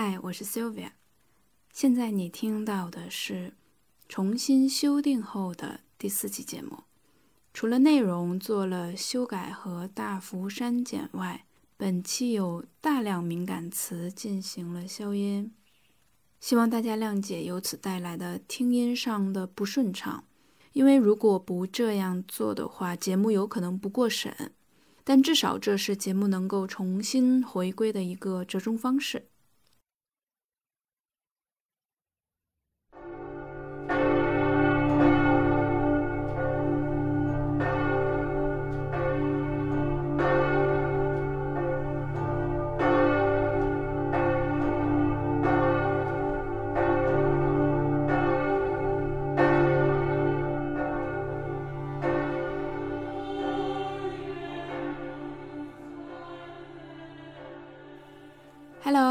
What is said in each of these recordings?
嗨，我是 Sylvia。现在你听到的是重新修订后的第四期节目。除了内容做了修改和大幅删减外，本期有大量敏感词进行了消音，希望大家谅解由此带来的听音上的不顺畅。因为如果不这样做的话，节目有可能不过审。但至少这是节目能够重新回归的一个折中方式。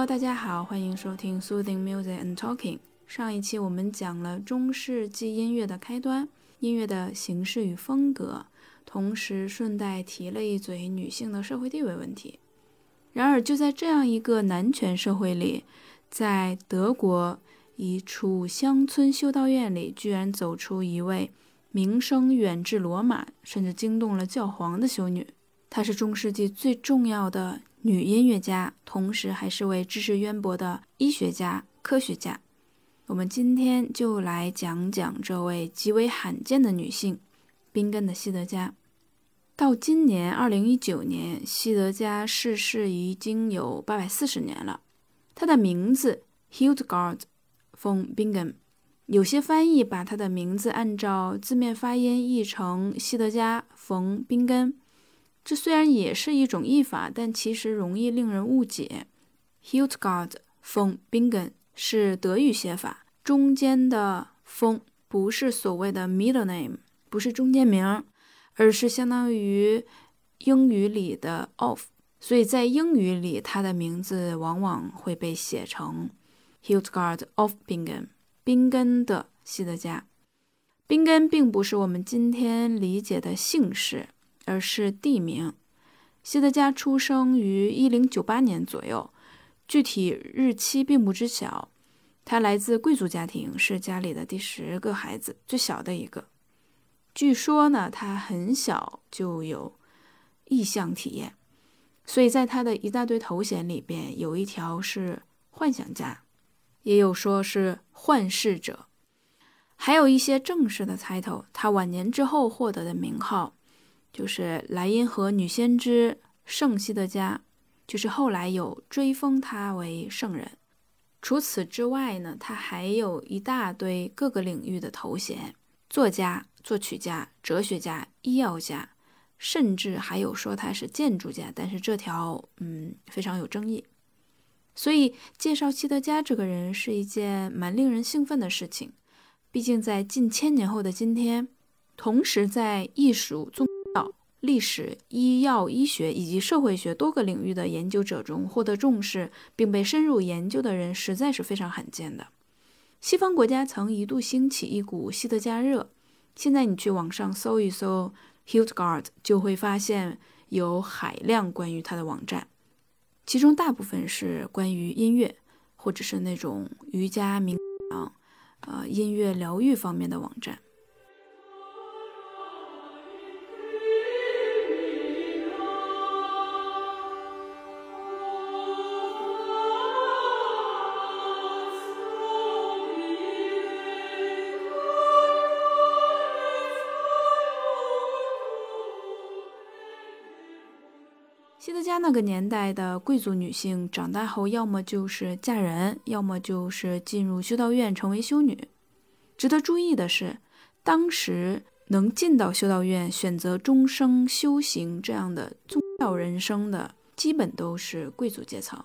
大家好，欢迎收听 Soothing Music and Talking。上一期我们讲了中世纪音乐的开端，音乐的形式与风格，同时顺带提了一嘴女性的社会地位问题。然而，就在这样一个男权社会里，在德国一处乡村修道院里，居然走出一位名声远至罗马，甚至惊动了教皇的修女。她是中世纪最重要的。女音乐家，同时还是位知识渊博的医学家、科学家。我们今天就来讲讲这位极为罕见的女性——宾根的西德加。到今年二零一九年，西德加逝世已经有八百四十年了。她的名字 Hildegard von Bingen，有些翻译把她的名字按照字面发音译成西德加·冯·宾根。这虽然也是一种译法，但其实容易令人误解。Hildegard von Bingen 是德语写法，中间的封不是所谓的 middle name，不是中间名，而是相当于英语里的 of。所以在英语里，它的名字往往会被写成 Hildegard of Bingen，宾根的西德加。宾根并不是我们今天理解的姓氏。而是地名。西德加出生于一零九八年左右，具体日期并不知晓。他来自贵族家庭，是家里的第十个孩子，最小的一个。据说呢，他很小就有异象体验，所以在他的一大堆头衔里边，有一条是幻想家，也有说是幻视者，还有一些正式的 title。他晚年之后获得的名号。就是莱茵河女先知圣西德加，就是后来有追封他为圣人。除此之外呢，他还有一大堆各个领域的头衔：作家、作曲家、哲学家、医药家，甚至还有说他是建筑家。但是这条嗯非常有争议。所以介绍西德加这个人是一件蛮令人兴奋的事情。毕竟在近千年后的今天，同时在艺术、宗历史、医药、医学以及社会学多个领域的研究者中获得重视并被深入研究的人，实在是非常罕见的。西方国家曾一度兴起一股西德加热，现在你去网上搜一搜 Hildegard，就会发现有海量关于他的网站，其中大部分是关于音乐或者是那种瑜伽、冥想、呃音乐疗愈方面的网站。家那个年代的贵族女性长大后，要么就是嫁人，要么就是进入修道院成为修女。值得注意的是，当时能进到修道院、选择终生修行这样的宗教人生的，基本都是贵族阶层。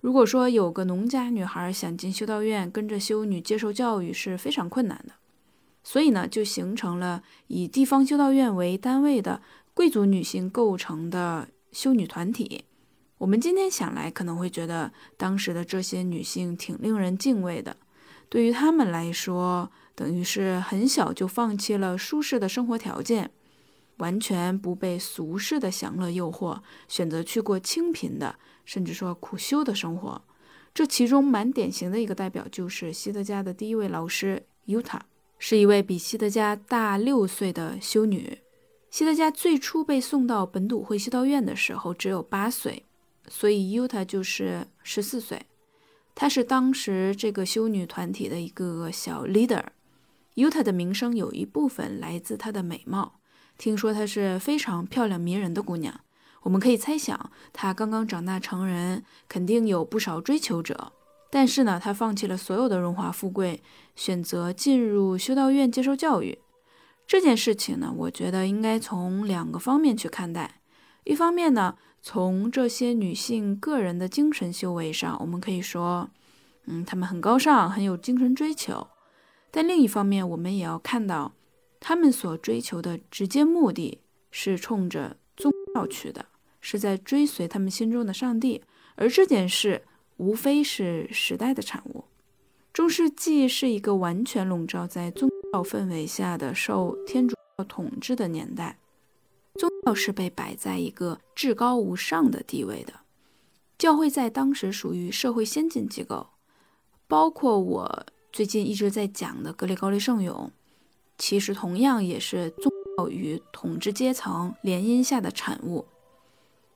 如果说有个农家女孩想进修道院跟着修女接受教育，是非常困难的。所以呢，就形成了以地方修道院为单位的贵族女性构成的。修女团体，我们今天想来可能会觉得当时的这些女性挺令人敬畏的。对于她们来说，等于是很小就放弃了舒适的生活条件，完全不被俗世的享乐诱惑，选择去过清贫的，甚至说苦修的生活。这其中蛮典型的一个代表就是西德加的第一位老师尤塔，是一位比西德加大六岁的修女。希德加最初被送到本笃会修道院的时候只有八岁，所以尤塔就是十四岁。她是当时这个修女团体的一个小 leader。尤塔的名声有一部分来自她的美貌，听说她是非常漂亮迷人的姑娘。我们可以猜想，她刚刚长大成人，肯定有不少追求者。但是呢，她放弃了所有的荣华富贵，选择进入修道院接受教育。这件事情呢，我觉得应该从两个方面去看待。一方面呢，从这些女性个人的精神修为上，我们可以说，嗯，她们很高尚，很有精神追求。但另一方面，我们也要看到，她们所追求的直接目的是冲着宗教去的。是在追随他们心中的上帝，而这件事无非是时代的产物。中世纪是一个完全笼罩在宗教氛围下的受天主教统治的年代，宗教是被摆在一个至高无上的地位的。教会在当时属于社会先进机构，包括我最近一直在讲的格里高利圣咏，其实同样也是宗教与统治阶层联姻下的产物。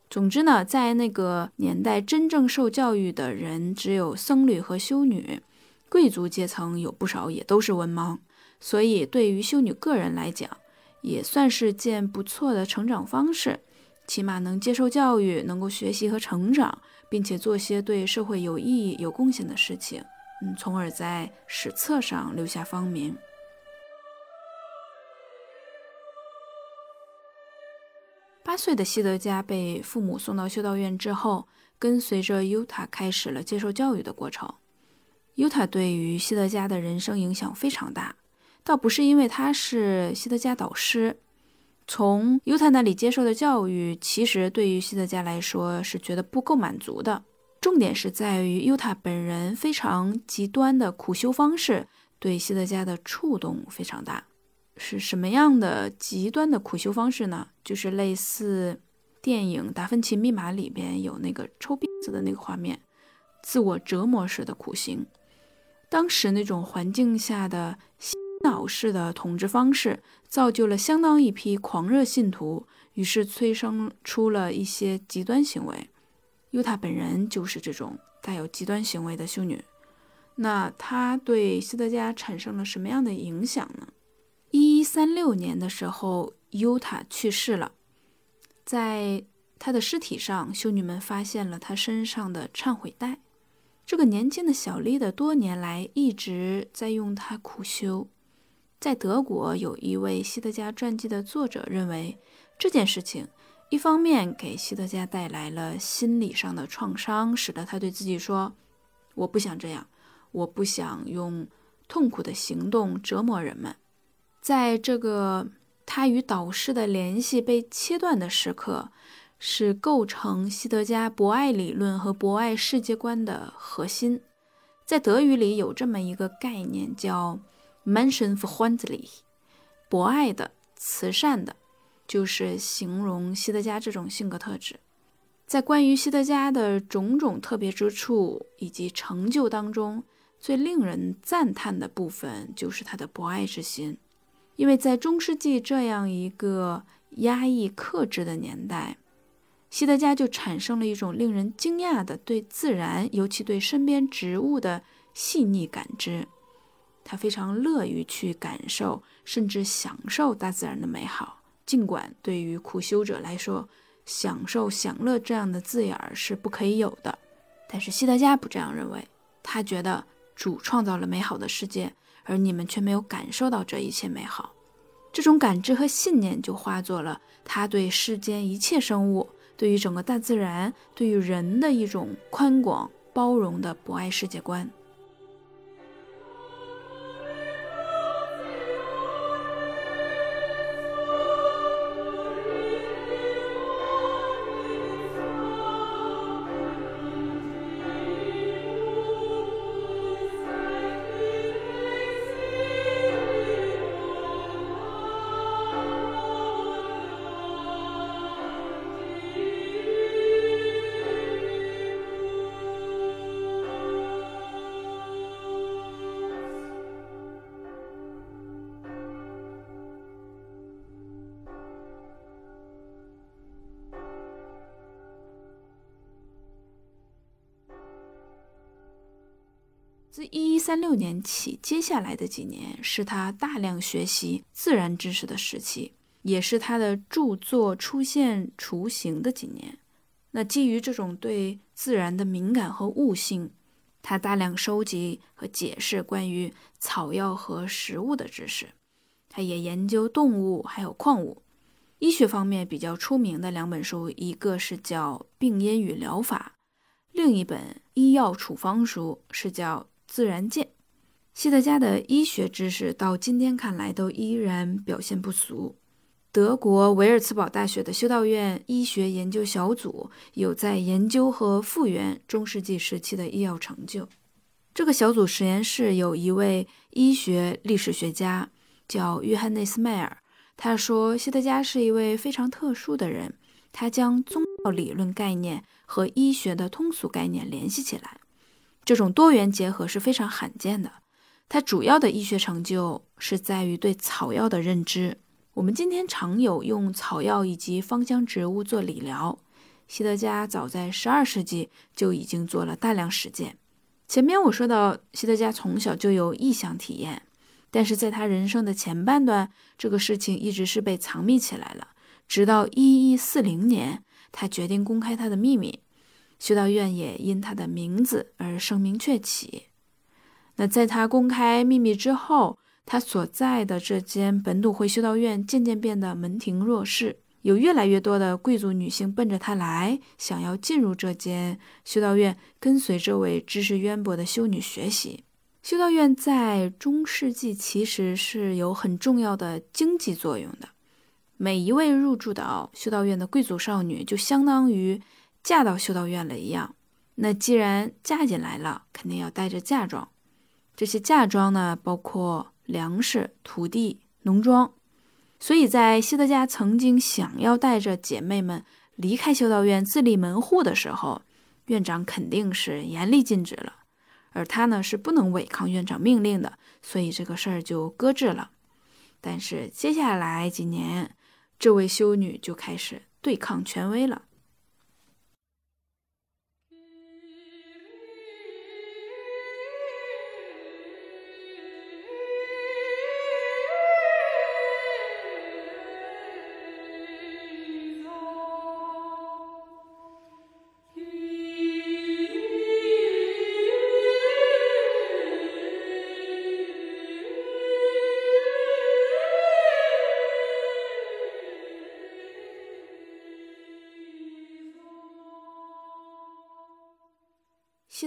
总之呢，在那个年代，真正受教育的人只有僧侣和修女，贵族阶层有不少也都是文盲，所以对于修女个人来讲，也算是件不错的成长方式，起码能接受教育，能够学习和成长，并且做些对社会有意义、有贡献的事情，嗯，从而在史册上留下芳名。八岁的西德加被父母送到修道院之后，跟随着尤塔开始了接受教育的过程。尤塔对于西德加的人生影响非常大，倒不是因为他是西德加导师。从尤塔那里接受的教育，其实对于西德加来说是觉得不够满足的。重点是在于尤塔本人非常极端的苦修方式，对西德加的触动非常大。是什么样的极端的苦修方式呢？就是类似电影《达芬奇密码》里边有那个抽鞭子的那个画面，自我折磨式的苦行。当时那种环境下的脑式的统治方式，造就了相当一批狂热信徒，于是催生出了一些极端行为。尤塔本人就是这种带有极端行为的修女。那她对西德加产生了什么样的影响呢？一三六年的时候，尤塔去世了。在他的尸体上，修女们发现了他身上的忏悔带。这个年轻的小丽的多年来一直在用它苦修。在德国，有一位西德加传记的作者认为，这件事情一方面给西德加带来了心理上的创伤，使得他对自己说：“我不想这样，我不想用痛苦的行动折磨人们。”在这个他与导师的联系被切断的时刻，是构成西德加博爱理论和博爱世界观的核心。在德语里有这么一个概念叫 Mention for Huntley 博爱的、慈善的，就是形容西德加这种性格特质。在关于西德加的种种特别之处以及成就当中，最令人赞叹的部分就是他的博爱之心。因为在中世纪这样一个压抑克制的年代，西德加就产生了一种令人惊讶的对自然，尤其对身边植物的细腻感知。他非常乐于去感受，甚至享受大自然的美好。尽管对于苦修者来说，享受、享乐这样的字眼儿是不可以有的，但是西德加不这样认为。他觉得主创造了美好的世界。而你们却没有感受到这一切美好，这种感知和信念就化作了他对世间一切生物、对于整个大自然、对于人的一种宽广包容的博爱世界观。自一一三六年起，接下来的几年是他大量学习自然知识的时期，也是他的著作出现雏形的几年。那基于这种对自然的敏感和悟性，他大量收集和解释关于草药和食物的知识。他也研究动物还有矿物。医学方面比较出名的两本书，一个是叫《病因与疗法》，另一本医药处方书是叫。自然界，希特加的医学知识到今天看来都依然表现不俗。德国维尔茨堡大学的修道院医学研究小组有在研究和复原中世纪时期的医药成就。这个小组实验室有一位医学历史学家叫约翰内斯迈尔，他说希特加是一位非常特殊的人，他将宗教理论概念和医学的通俗概念联系起来。这种多元结合是非常罕见的。它主要的医学成就是在于对草药的认知。我们今天常有用草药以及芳香植物做理疗，希德加早在十二世纪就已经做了大量实践。前面我说到，希德加从小就有异想体验，但是在他人生的前半段，这个事情一直是被藏匿起来了。直到一一四零年，他决定公开他的秘密。修道院也因他的名字而声名鹊起。那在他公开秘密之后，他所在的这间本笃会修道院渐渐变得门庭若市，有越来越多的贵族女性奔着他来，想要进入这间修道院，跟随这位知识渊博的修女学习。修道院在中世纪其实是有很重要的经济作用的，每一位入住到修道院的贵族少女就相当于。嫁到修道院了一样，那既然嫁进来了，肯定要带着嫁妆。这些嫁妆呢，包括粮食、土地、农庄。所以在希特加曾经想要带着姐妹们离开修道院自立门户的时候，院长肯定是严厉禁止了，而他呢是不能违抗院长命令的，所以这个事儿就搁置了。但是接下来几年，这位修女就开始对抗权威了。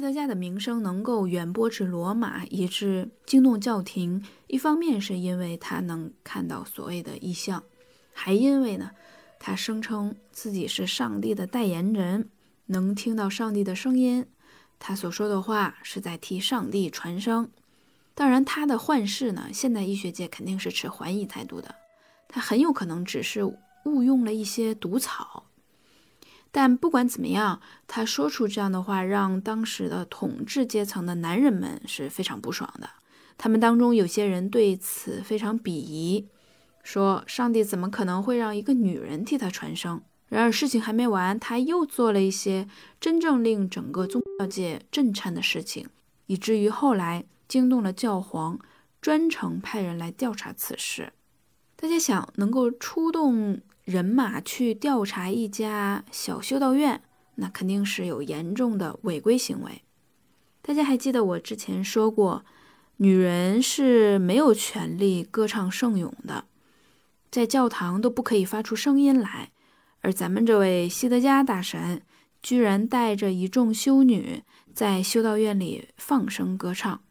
希特加的名声能够远播至罗马，以致惊动教廷。一方面是因为他能看到所谓的异象，还因为呢，他声称自己是上帝的代言人，能听到上帝的声音。他所说的话是在替上帝传声。当然，他的幻视呢，现代医学界肯定是持怀疑态度的。他很有可能只是误用了一些毒草。但不管怎么样，他说出这样的话，让当时的统治阶层的男人们是非常不爽的。他们当中有些人对此非常鄙夷，说上帝怎么可能会让一个女人替他传声？然而事情还没完，他又做了一些真正令整个宗教界震颤的事情，以至于后来惊动了教皇，专程派人来调查此事。大家想，能够出动？人马去调查一家小修道院，那肯定是有严重的违规行为。大家还记得我之前说过，女人是没有权利歌唱圣咏的，在教堂都不可以发出声音来。而咱们这位西德加大神，居然带着一众修女在修道院里放声歌唱。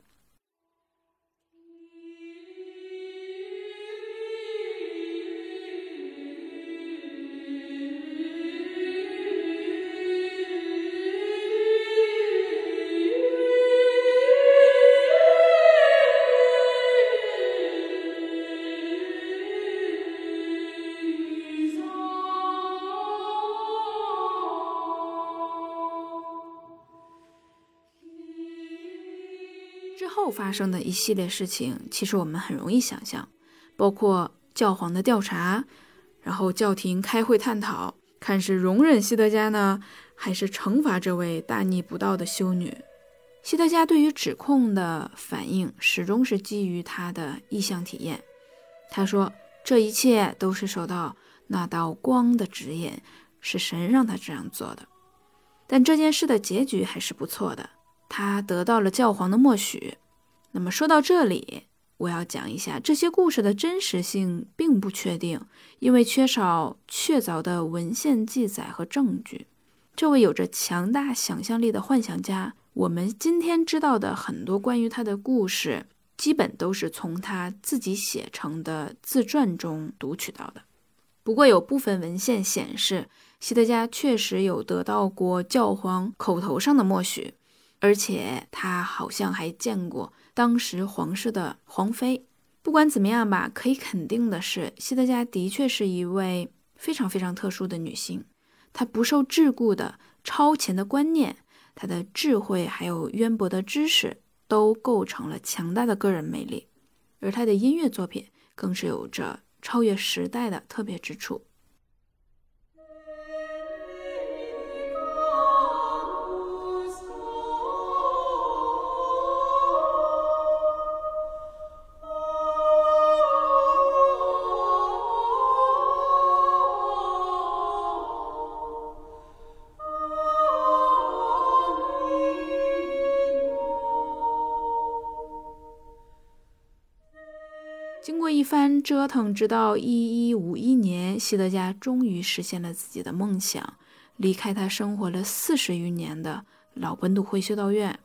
后发生的一系列事情，其实我们很容易想象，包括教皇的调查，然后教廷开会探讨，看是容忍西德加呢，还是惩罚这位大逆不道的修女。希德加对于指控的反应始终是基于他的意向体验。他说：“这一切都是受到那道光的指引，是神让他这样做的。”但这件事的结局还是不错的，他得到了教皇的默许。那么说到这里，我要讲一下这些故事的真实性并不确定，因为缺少确凿的文献记载和证据。这位有着强大想象力的幻想家。我们今天知道的很多关于他的故事，基本都是从他自己写成的自传中读取到的。不过，有部分文献显示，希特加确实有得到过教皇口头上的默许，而且他好像还见过当时皇室的皇妃。不管怎么样吧，可以肯定的是，希特加的确是一位非常非常特殊的女性。她不受桎梏的超前的观念。他的智慧还有渊博的知识，都构成了强大的个人魅力，而他的音乐作品更是有着超越时代的特别之处。折腾，直到一一五一年，希特加终于实现了自己的梦想，离开他生活了四十余年的老本笃会修道院，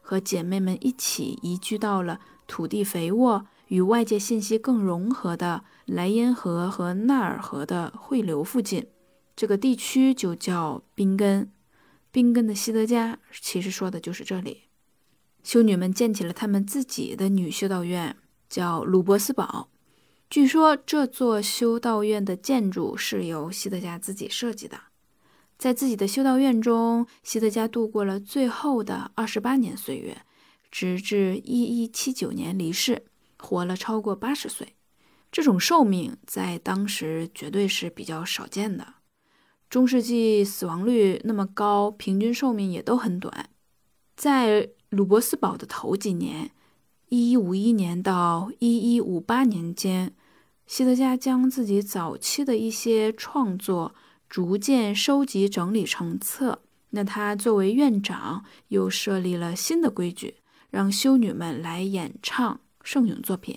和姐妹们一起移居到了土地肥沃、与外界信息更融合的莱茵河和纳尔河的汇流附近。这个地区就叫宾根。宾根的希特加其实说的就是这里。修女们建起了他们自己的女修道院。叫鲁伯斯堡，据说这座修道院的建筑是由希特加自己设计的。在自己的修道院中，希特加度过了最后的二十八年岁月，直至一一七九年离世，活了超过八十岁。这种寿命在当时绝对是比较少见的。中世纪死亡率那么高，平均寿命也都很短。在鲁伯斯堡的头几年。一一五一年到一一五八年间，希特加将自己早期的一些创作逐渐收集整理成册。那他作为院长，又设立了新的规矩，让修女们来演唱圣咏作品。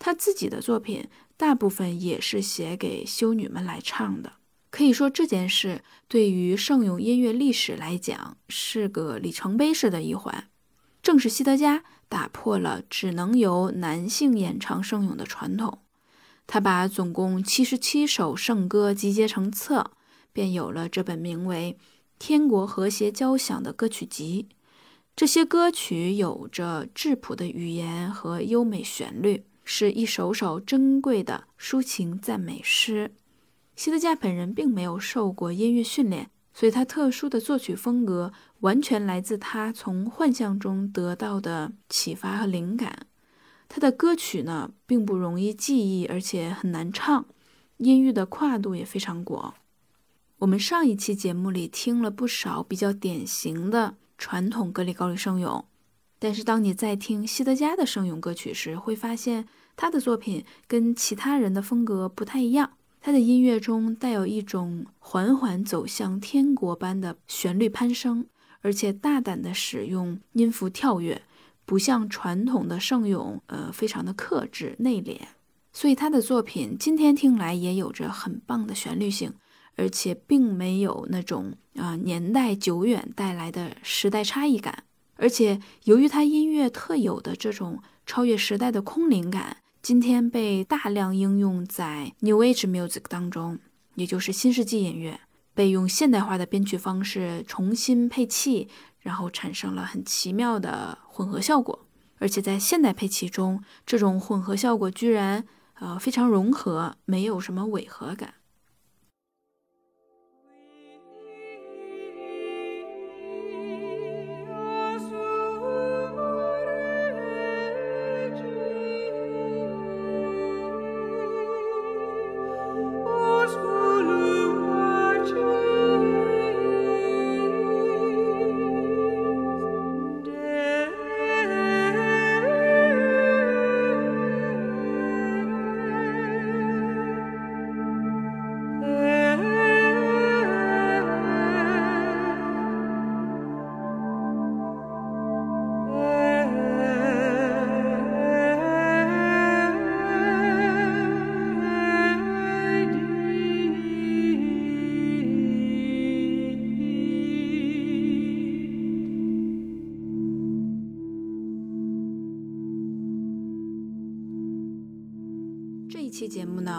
他自己的作品大部分也是写给修女们来唱的。可以说这件事对于圣咏音乐历史来讲是个里程碑式的一环。正是希特加。打破了只能由男性演唱圣咏的传统，他把总共七十七首圣歌集结成册，便有了这本名为《天国和谐交响》的歌曲集。这些歌曲有着质朴的语言和优美旋律，是一首首珍贵的抒情赞美诗。希特加本人并没有受过音乐训练。所以，他特殊的作曲风格完全来自他从幻象中得到的启发和灵感。他的歌曲呢，并不容易记忆，而且很难唱，音域的跨度也非常广。我们上一期节目里听了不少比较典型的传统格里高利圣咏，但是当你在听希特加的圣咏歌曲时，会发现他的作品跟其他人的风格不太一样。他的音乐中带有一种缓缓走向天国般的旋律攀升，而且大胆地使用音符跳跃，不像传统的圣咏，呃，非常的克制内敛。所以他的作品今天听来也有着很棒的旋律性，而且并没有那种啊年代久远带来的时代差异感。而且由于他音乐特有的这种超越时代的空灵感。今天被大量应用在 New Age Music 当中，也就是新世纪音乐，被用现代化的编曲方式重新配器，然后产生了很奇妙的混合效果。而且在现代配器中，这种混合效果居然呃非常融合，没有什么违和感。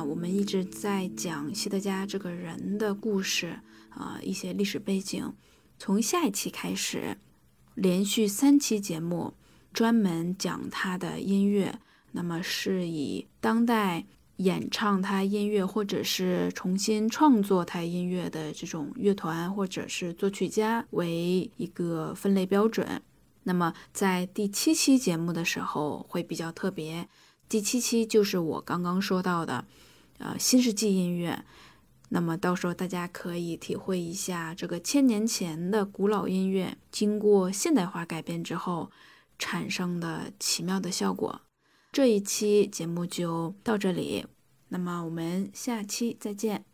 我们一直在讲西德加这个人的故事啊，一些历史背景。从下一期开始，连续三期节目专门讲他的音乐，那么是以当代演唱他音乐或者是重新创作他音乐的这种乐团或者是作曲家为一个分类标准。那么在第七期节目的时候会比较特别。第七期就是我刚刚说到的，呃，新世纪音乐。那么到时候大家可以体会一下这个千年前的古老音乐，经过现代化改变之后产生的奇妙的效果。这一期节目就到这里，那么我们下期再见。